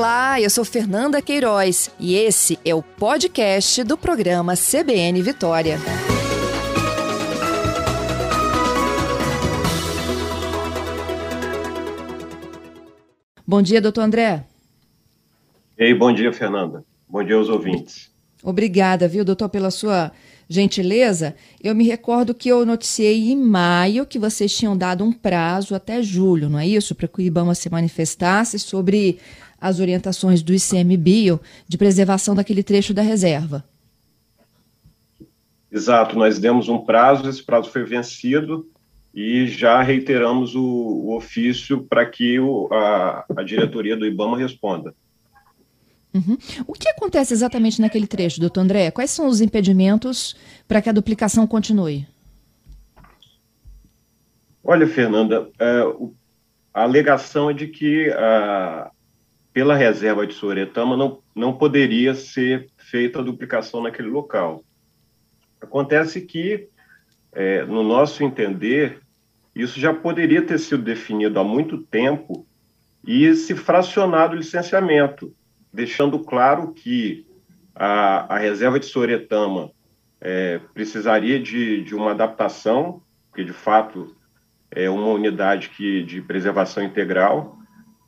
Olá, eu sou Fernanda Queiroz e esse é o podcast do programa CBN Vitória. Bom dia, doutor André. Ei, bom dia, Fernanda. Bom dia aos ouvintes. Obrigada, viu, doutor, pela sua gentileza. Eu me recordo que eu noticiei em maio que vocês tinham dado um prazo até julho, não é isso? Para que o IBAMA se manifestasse sobre as orientações do ICMBio de preservação daquele trecho da reserva. Exato, nós demos um prazo, esse prazo foi vencido e já reiteramos o, o ofício para que o, a, a diretoria do IBAMA responda. Uhum. O que acontece exatamente naquele trecho, doutor André? Quais são os impedimentos para que a duplicação continue? Olha, Fernanda, é, a alegação é de que a, pela reserva de Soretama não, não poderia ser feita a duplicação naquele local. Acontece que, é, no nosso entender, isso já poderia ter sido definido há muito tempo e se fracionado o licenciamento deixando claro que a, a reserva de Soretama é, precisaria de, de uma adaptação, porque de fato é uma unidade que, de preservação integral,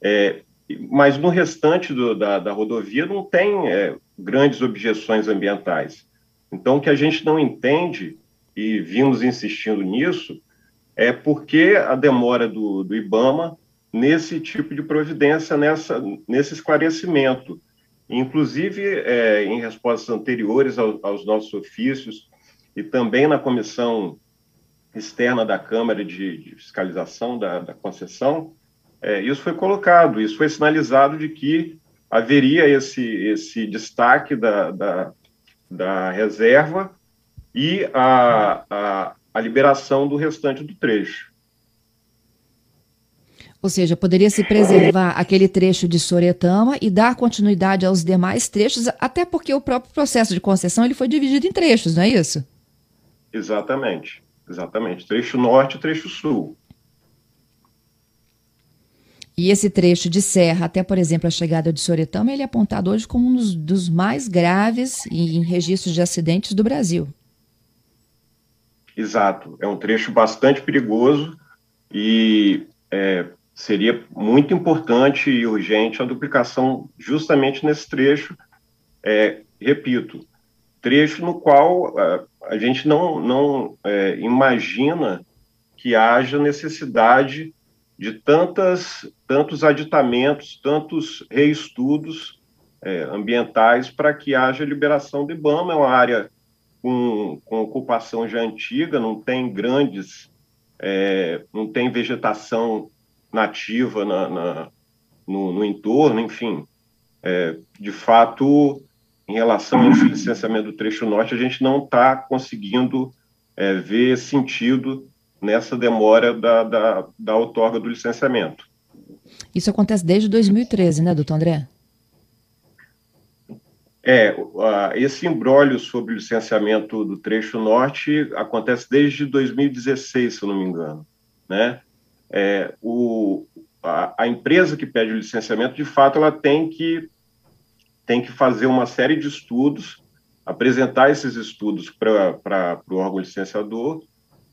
é, mas no restante do, da, da, rodovia não tem é, grandes objeções ambientais. Então, o que a gente não entende, e vimos insistindo nisso, é porque a demora do, do IBAMA nesse tipo de providência, nessa, nesse esclarecimento. Inclusive, é, em respostas anteriores ao, aos nossos ofícios e também na comissão externa da Câmara de, de Fiscalização da, da concessão, é, isso foi colocado, isso foi sinalizado de que haveria esse, esse destaque da, da, da reserva e a, a, a liberação do restante do trecho. Ou seja, poderia se preservar aquele trecho de Soretama e dar continuidade aos demais trechos, até porque o próprio processo de concessão ele foi dividido em trechos, não é isso? Exatamente, exatamente. Trecho norte e trecho sul. E esse trecho de serra, até por exemplo a chegada de Soretama, ele é apontado hoje como um dos, dos mais graves em registros de acidentes do Brasil. Exato, é um trecho bastante perigoso e é, seria muito importante e urgente a duplicação justamente nesse trecho, é, repito, trecho no qual a, a gente não, não é, imagina que haja necessidade de tantas, tantos aditamentos, tantos reestudos é, ambientais para que haja liberação do IBAMA. É uma área com, com ocupação já antiga, não tem grandes, é, não tem vegetação nativa na, na no, no, entorno, enfim. É, de fato, em relação ao licenciamento do trecho norte, a gente não está conseguindo é, ver sentido nessa demora da, da, da outorga do licenciamento. Isso acontece desde 2013, né, doutor André? É, esse embrólio sobre o licenciamento do trecho norte acontece desde 2016, se eu não me engano, né? É, o, a, a, empresa que pede o licenciamento, de fato, ela tem que, tem que fazer uma série de estudos, apresentar esses estudos para o órgão licenciador,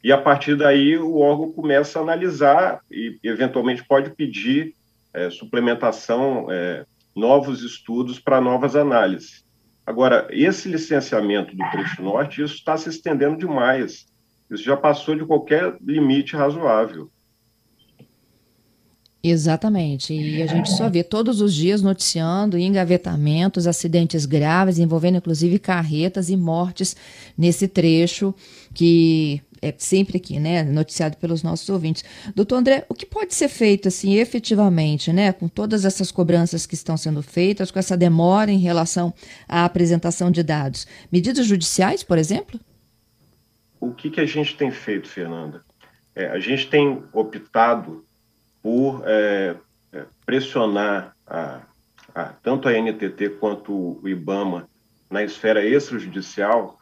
e a partir daí o órgão começa a analisar e, eventualmente, pode pedir é, suplementação, é, novos estudos para novas análises. Agora, esse licenciamento do trecho norte, isso está se estendendo demais. Isso já passou de qualquer limite razoável. Exatamente. E a gente só vê todos os dias noticiando engavetamentos, acidentes graves, envolvendo inclusive carretas e mortes nesse trecho que é sempre aqui, né, noticiado pelos nossos ouvintes. Doutor André, o que pode ser feito, assim, efetivamente, né, com todas essas cobranças que estão sendo feitas, com essa demora em relação à apresentação de dados? Medidas judiciais, por exemplo? O que, que a gente tem feito, Fernanda? É, a gente tem optado por é, é, pressionar a, a, tanto a NTT quanto o IBAMA na esfera extrajudicial,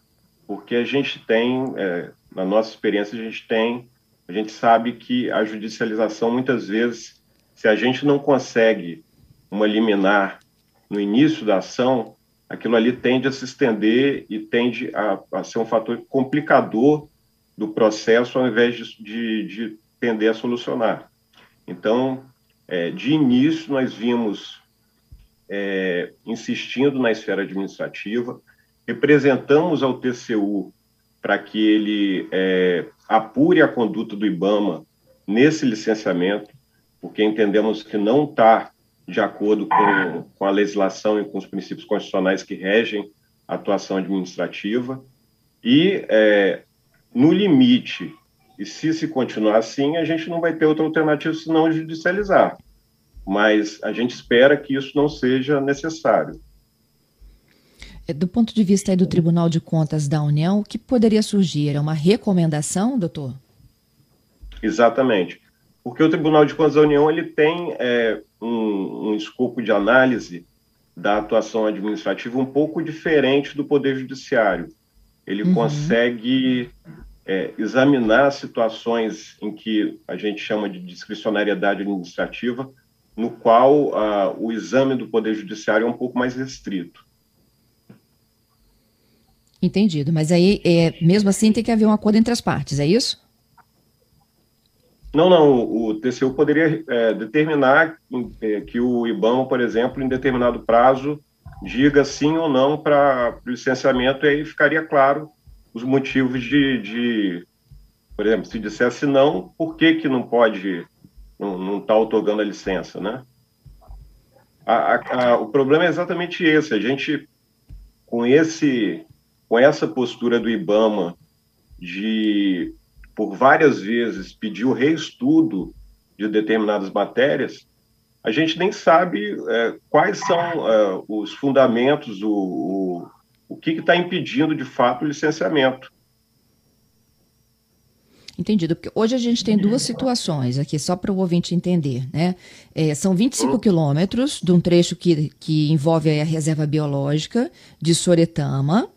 porque a gente tem, é, na nossa experiência, a gente tem, a gente sabe que a judicialização, muitas vezes, se a gente não consegue uma liminar no início da ação, aquilo ali tende a se estender e tende a, a ser um fator complicador do processo ao invés de, de, de tender a solucionar. Então, é, de início, nós vimos é, insistindo na esfera administrativa, representamos ao TCU para que ele é, apure a conduta do IBAMA nesse licenciamento, porque entendemos que não está de acordo com, com a legislação e com os princípios constitucionais que regem a atuação administrativa. E, é, no limite, e se se continuar assim, a gente não vai ter outra alternativa senão judicializar. Mas a gente espera que isso não seja necessário. É, do ponto de vista do Tribunal de Contas da União, o que poderia surgir? É uma recomendação, doutor? Exatamente. Porque o Tribunal de Contas da União ele tem é, um, um escopo de análise da atuação administrativa um pouco diferente do Poder Judiciário. Ele uhum. consegue é, examinar situações em que a gente chama de discricionariedade administrativa, no qual ah, o exame do Poder Judiciário é um pouco mais restrito. Entendido. Mas aí, é, mesmo assim, tem que haver um acordo entre as partes, é isso? Não, não. O TCU poderia é, determinar é, que o IBAMA, por exemplo, em determinado prazo, diga sim ou não para o licenciamento, e aí ficaria claro os motivos de, de, por exemplo, se dissesse não, por que, que não pode, não está otorgando a licença, né? A, a, a, o problema é exatamente esse. A gente, com esse, com essa postura do IBAMA de por várias vezes pediu reestudo de determinadas matérias, a gente nem sabe é, quais são é, os fundamentos, o, o, o que está impedindo de fato o licenciamento. Entendido, porque hoje a gente tem duas situações aqui, só para o ouvinte entender, né? É, são 25 uhum. quilômetros de um trecho que, que envolve a reserva biológica de Soretama,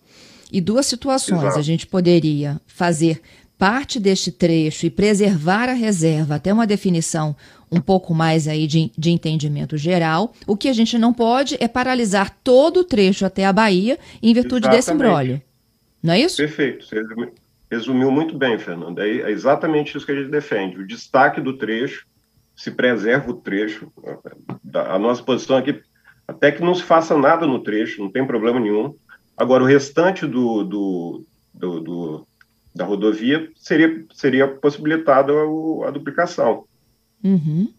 e duas situações. Exato. A gente poderia fazer parte deste trecho e preservar a reserva até uma definição um pouco mais aí de, de entendimento geral. O que a gente não pode é paralisar todo o trecho até a Bahia em virtude exatamente. desse embrólio. Não é isso? Perfeito. Você resumiu muito bem, Fernanda. É exatamente isso que a gente defende. O destaque do trecho, se preserva o trecho. A nossa posição aqui, até que não se faça nada no trecho, não tem problema nenhum. Agora, o restante do, do, do, do da rodovia, seria, seria possibilitada a, a duplicação. Uhum.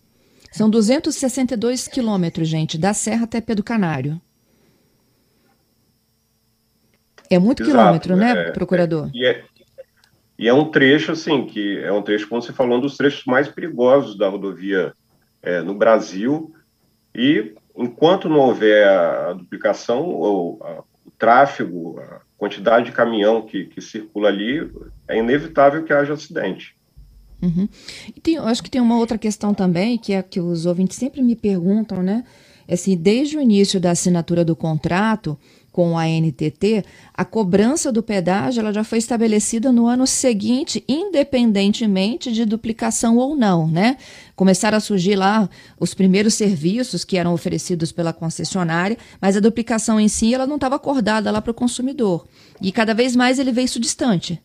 São 262 quilômetros, gente, da Serra até Pedro Canário. É muito Exato, quilômetro, né, é, procurador? É, e, é, e é um trecho, assim, que é um trecho, como você falou, um dos trechos mais perigosos da rodovia é, no Brasil. E enquanto não houver a, a duplicação, ou a, o tráfego, a, quantidade de caminhão que, que circula ali, é inevitável que haja acidente. Uhum. E tem, acho que tem uma outra questão também, que é que os ouvintes sempre me perguntam, né? Assim, desde o início da assinatura do contrato, com a NTT, a cobrança do pedágio ela já foi estabelecida no ano seguinte, independentemente de duplicação ou não, né? Começaram a surgir lá os primeiros serviços que eram oferecidos pela concessionária, mas a duplicação em si ela não estava acordada lá para o consumidor. E cada vez mais ele vê isso distante.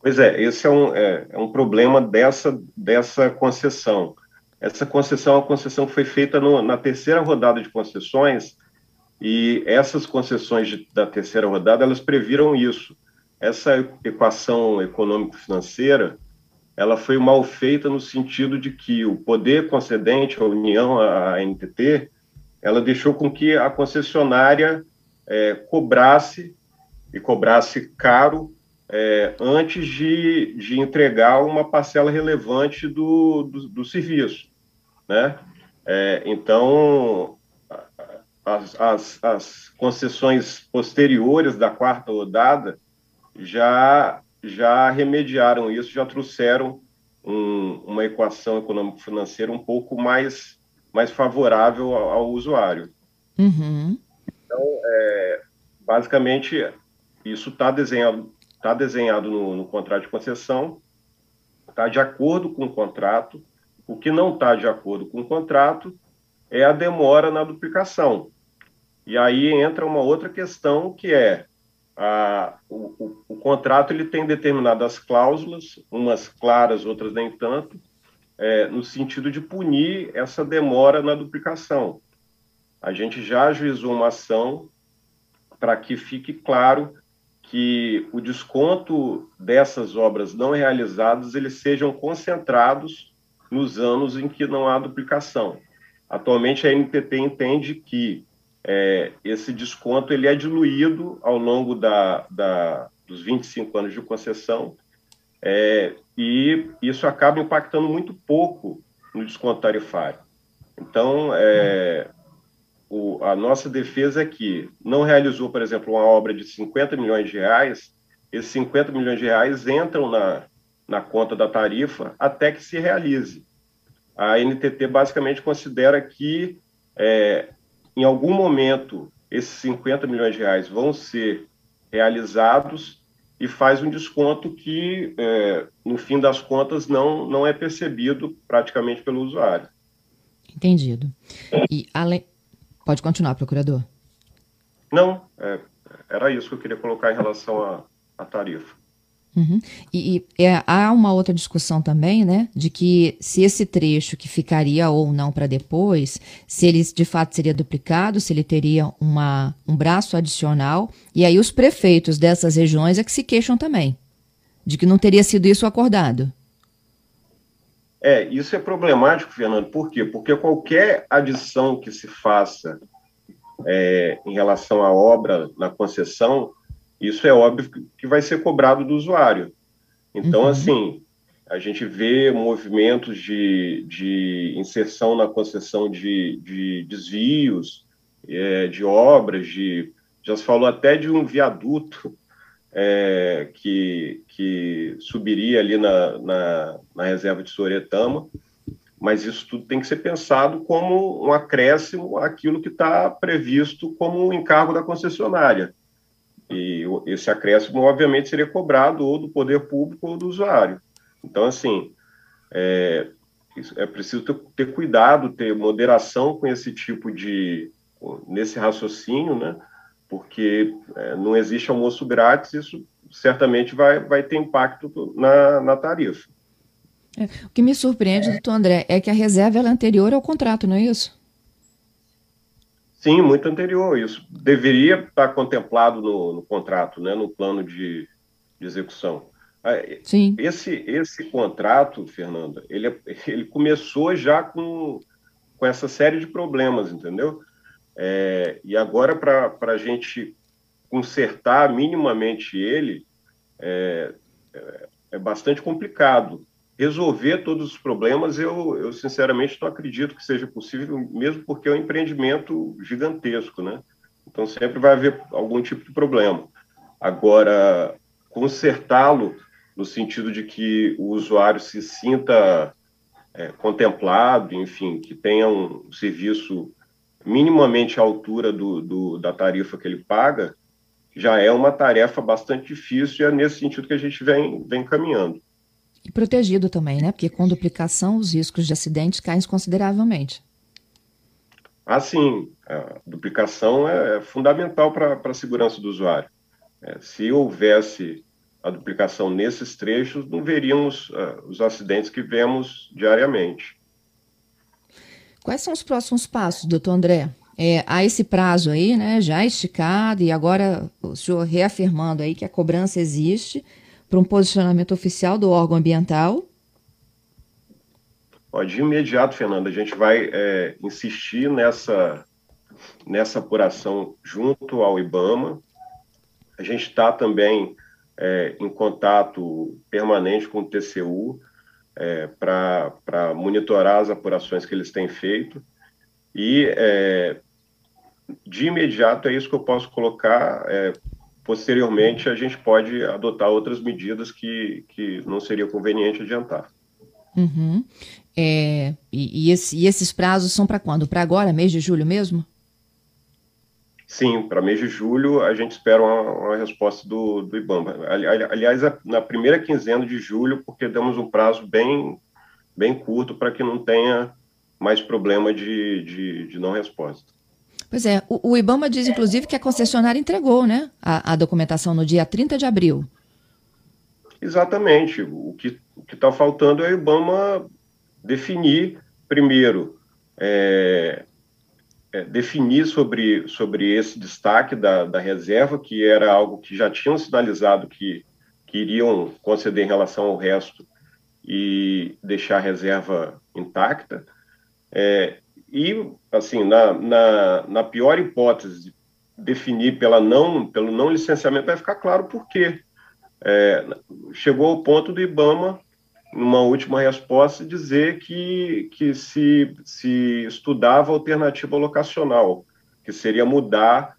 Pois é, esse é um, é, é um problema dessa, dessa concessão. Essa concessão é uma concessão que foi feita no, na terceira rodada de concessões, e essas concessões de, da terceira rodada, elas previram isso. Essa equação econômico-financeira, ela foi mal feita no sentido de que o poder concedente, a União, a NTT, ela deixou com que a concessionária é, cobrasse, e cobrasse caro, é, antes de, de entregar uma parcela relevante do, do, do serviço. Né? É, então, as, as, as concessões posteriores da quarta rodada já, já remediaram isso, já trouxeram um, uma equação econômico-financeira um pouco mais, mais favorável ao, ao usuário. Uhum. Então, é, basicamente, isso está desenhado, tá desenhado no, no contrato de concessão, está de acordo com o contrato. O que não está de acordo com o contrato é a demora na duplicação. E aí entra uma outra questão que é a, o, o, o, contrato ele tem determinadas cláusulas, umas claras, outras nem tanto, é, no sentido de punir essa demora na duplicação. A gente já ajuizou uma ação para que fique claro que o desconto dessas obras não realizadas eles sejam concentrados nos anos em que não há duplicação. Atualmente a NTT entende que é, esse desconto ele é diluído ao longo da, da, dos 25 anos de concessão é, e isso acaba impactando muito pouco no desconto tarifário. Então, é, o, a nossa defesa é que não realizou, por exemplo, uma obra de 50 milhões de reais, esses 50 milhões de reais entram na, na conta da tarifa até que se realize a NTT basicamente considera que, é, em algum momento, esses 50 milhões de reais vão ser realizados e faz um desconto que, é, no fim das contas, não, não é percebido praticamente pelo usuário. Entendido. E além. Pode continuar, procurador. Não, é, era isso que eu queria colocar em relação à tarifa. Uhum. E, e é, há uma outra discussão também, né, de que se esse trecho que ficaria ou não para depois, se ele de fato seria duplicado, se ele teria uma, um braço adicional, e aí os prefeitos dessas regiões é que se queixam também, de que não teria sido isso acordado. É, isso é problemático, Fernando, por quê? Porque qualquer adição que se faça é, em relação à obra na concessão, isso é óbvio que vai ser cobrado do usuário. Então, uhum. assim, a gente vê movimentos de, de inserção na concessão de, de desvios, é, de obras, de, já se falou até de um viaduto é, que, que subiria ali na, na, na reserva de Soretama, mas isso tudo tem que ser pensado como um acréscimo àquilo que está previsto como um encargo da concessionária. E esse acréscimo, obviamente, seria cobrado ou do poder público ou do usuário. Então, assim, é, é preciso ter, ter, cuidado, ter moderação com esse tipo de. nesse raciocínio, né? Porque é, não existe almoço grátis, isso certamente vai, vai ter impacto na, na tarifa. É, o que me surpreende, doutor André, é que a reserva é anterior ao contrato, não é isso? Sim, muito anterior. Isso deveria estar contemplado no, no contrato, né, no plano de, de execução. Ah, Sim. Esse, esse contrato, Fernanda, ele, ele começou já com, com essa série de problemas, entendeu? É, e agora, para a gente consertar minimamente ele, é, é, é bastante complicado resolver todos os problemas, eu, eu sinceramente não acredito que seja possível, mesmo porque é um empreendimento gigantesco, né? Então sempre vai haver algum tipo de problema. Agora, consertá-lo no sentido de que o usuário se sinta é, contemplado, enfim, que tenha um serviço minimamente à altura do, do, da tarifa que ele paga, já é uma tarefa bastante difícil e é nesse sentido que a gente vem, vem caminhando. E protegido também, né? Porque com duplicação os riscos de acidentes caem consideravelmente. Ah, sim. A duplicação é fundamental para a segurança do usuário. É, se houvesse a duplicação nesses trechos, não veríamos uh, os acidentes que vemos diariamente. Quais são os próximos passos, doutor André? É, há esse prazo aí, né, já esticado, e agora o senhor reafirmando aí que a cobrança existe, para um posicionamento oficial do órgão ambiental? De imediato, Fernanda, a gente vai é, insistir nessa, nessa apuração junto ao IBAMA. A gente está também é, em contato permanente com o TCU é, para monitorar as apurações que eles têm feito. E, é, de imediato, é isso que eu posso colocar é, posteriormente a gente pode adotar outras medidas que, que não seria conveniente adiantar. Uhum. É, e, e, esse, e, esses prazos são para quando? Para agora, mês de julho mesmo? Sim, para mês de julho a gente espera uma, uma resposta do, do IBAMA. aliás, na primeira quinzena de julho, porque damos um prazo bem, bem curto para que não tenha mais problema de, de, de não resposta. Pois é, o, o, IBAMA diz, inclusive, que a concessionária entregou né, a, a documentação no dia 30 de abril. Exatamente. O que está faltando é o IBAMA definir, primeiro, é, é, definir sobre, sobre esse destaque da, da reserva, que era algo que já tinham sinalizado que, que iriam conceder em relação ao resto e deixar a reserva intacta. É, e, assim, na, na, na, pior hipótese, definir pela não, pelo não licenciamento, vai ficar claro por quê. É, chegou ao ponto do IBAMA, numa última resposta, dizer que, que se, se estudava alternativa locacional, que seria mudar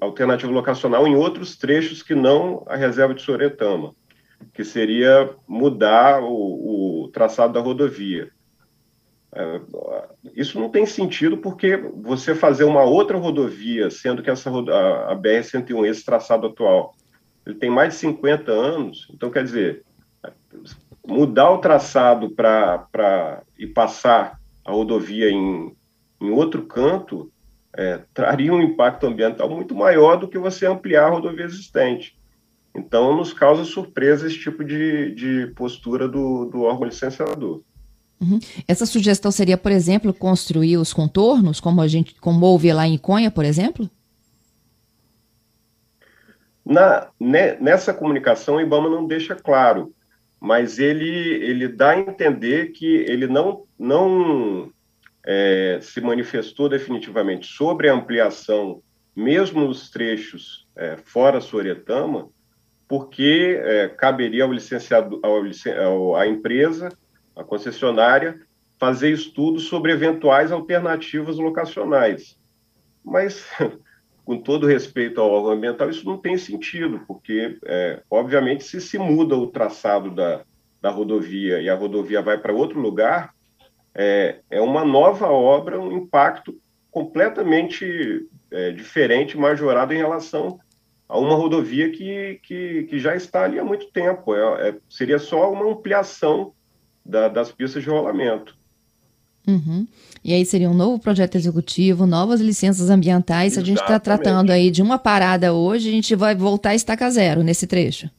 alternativa locacional em outros trechos que não a reserva de Soretama, que seria mudar o, o traçado da rodovia. É, isso não tem sentido porque você fazer uma outra rodovia, sendo que essa a, a BR-101, esse traçado atual, ele tem mais de 50 anos, então quer dizer, mudar o traçado para e passar a rodovia em, em outro canto é, traria um impacto ambiental muito maior do que você ampliar a rodovia existente. Então, nos causa surpresa esse tipo de, de postura do, do órgão licenciador. Uhum. Essa sugestão seria, por exemplo, construir os contornos, como a gente, como houve lá em Conha, por exemplo? Na, ne, nessa comunicação, o IBAMA não deixa claro, mas ele, ele dá a entender que ele não, não é, se manifestou definitivamente sobre a ampliação, mesmo nos trechos é, fora Soretama, porque é, caberia ao licenciado, ao, ao, à empresa a concessionária, fazer estudos sobre eventuais alternativas locacionais. Mas, com todo respeito ao órgão ambiental, isso não tem sentido, porque, é, obviamente, se se muda o traçado da, da rodovia e a rodovia vai para outro lugar, é, é uma nova obra, um impacto completamente é, diferente, majorado em relação a uma rodovia que, que, que já está ali há muito tempo. É, é, seria só uma ampliação da, das pistas de rolamento. Uhum. E aí seria um novo projeto executivo, novas licenças ambientais. Exatamente. A gente está tratando aí de uma parada hoje, a gente vai voltar a estaca zero nesse trecho.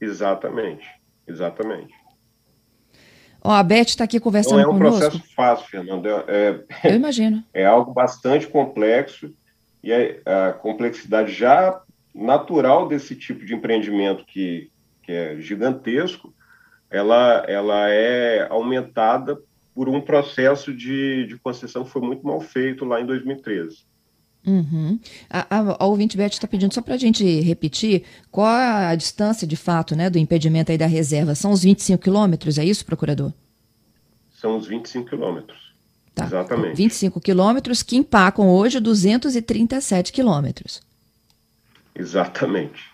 Exatamente, exatamente. Ó, a Beth está aqui conversando conosco. Não é um conosco. processo fácil, Fernando. É, é, Eu imagino. É algo bastante complexo e a, a complexidade já natural desse tipo de empreendimento que, que é gigantesco ela, ela é aumentada por um processo de, de concessão que foi muito mal feito lá em 2013. Uhum. A, a, a ouvinte Beth está pedindo só para a gente repetir qual a distância de fato né, do impedimento aí da reserva. São os 25 quilômetros, é isso, procurador? São os 25 quilômetros. Tá. Exatamente. 25 quilômetros que empacam hoje 237 quilômetros. Exatamente.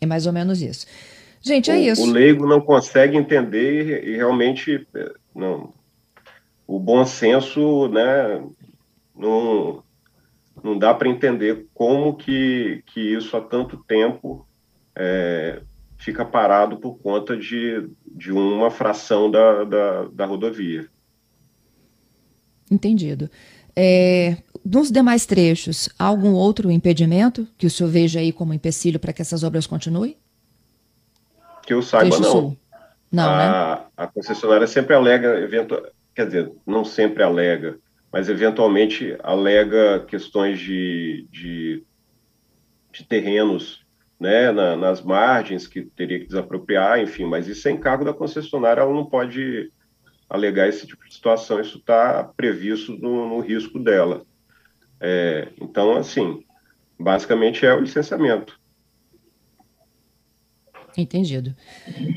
É mais ou menos isso. Gente, é o, isso. O leigo não consegue entender e, e realmente é, não. O bom senso, né, não, não dá para entender como que, que isso há tanto tempo é, fica parado por conta de, de uma fração da, da, da rodovia. Entendido. É, nos demais trechos, há algum outro impedimento que o senhor veja aí como empecilho para que essas obras continuem? Que eu saiba, Trecho não. Sul. Não, a, né? a concessionária sempre alega, eventual, quer dizer, não sempre alega, mas eventualmente alega questões de, de, de terrenos né, na, nas margens que teria que desapropriar, enfim, mas isso é encargo da concessionária, ela não pode alegar esse tipo de situação, isso está previsto no, no, risco dela. É, então, assim, basicamente é o licenciamento. Entendido.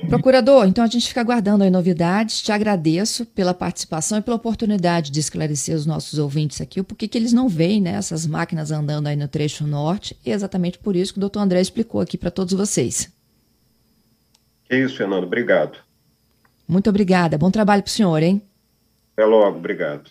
Procurador, então a gente fica aguardando aí novidades. Te agradeço pela participação e pela oportunidade de esclarecer os nossos ouvintes aqui o porquê que eles não veem né, essas máquinas andando aí no trecho norte. E é exatamente por isso que o doutor André explicou aqui para todos vocês. É isso, Fernando. Obrigado. Muito obrigada. Bom trabalho para o senhor, hein? Até logo. Obrigado.